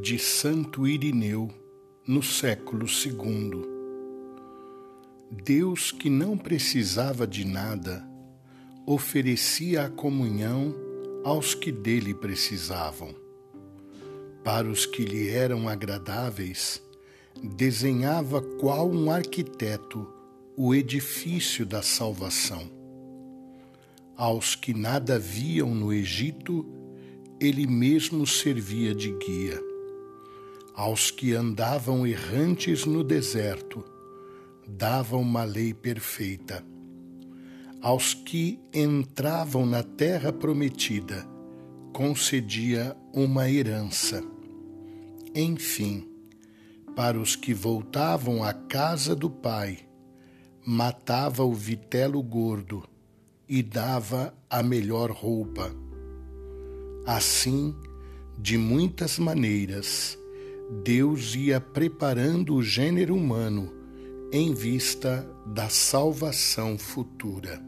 de Santo Irineu no século II. Deus, que não precisava de nada, oferecia a comunhão aos que dele precisavam. Para os que lhe eram agradáveis, desenhava qual um arquiteto o edifício da salvação. Aos que nada viam no Egito, ele mesmo servia de guia. Aos que andavam errantes no deserto, dava uma lei perfeita. Aos que entravam na terra prometida, concedia uma herança. Enfim, para os que voltavam à casa do Pai, matava o vitelo gordo e dava a melhor roupa. Assim, de muitas maneiras, Deus ia preparando o gênero humano em vista da salvação futura.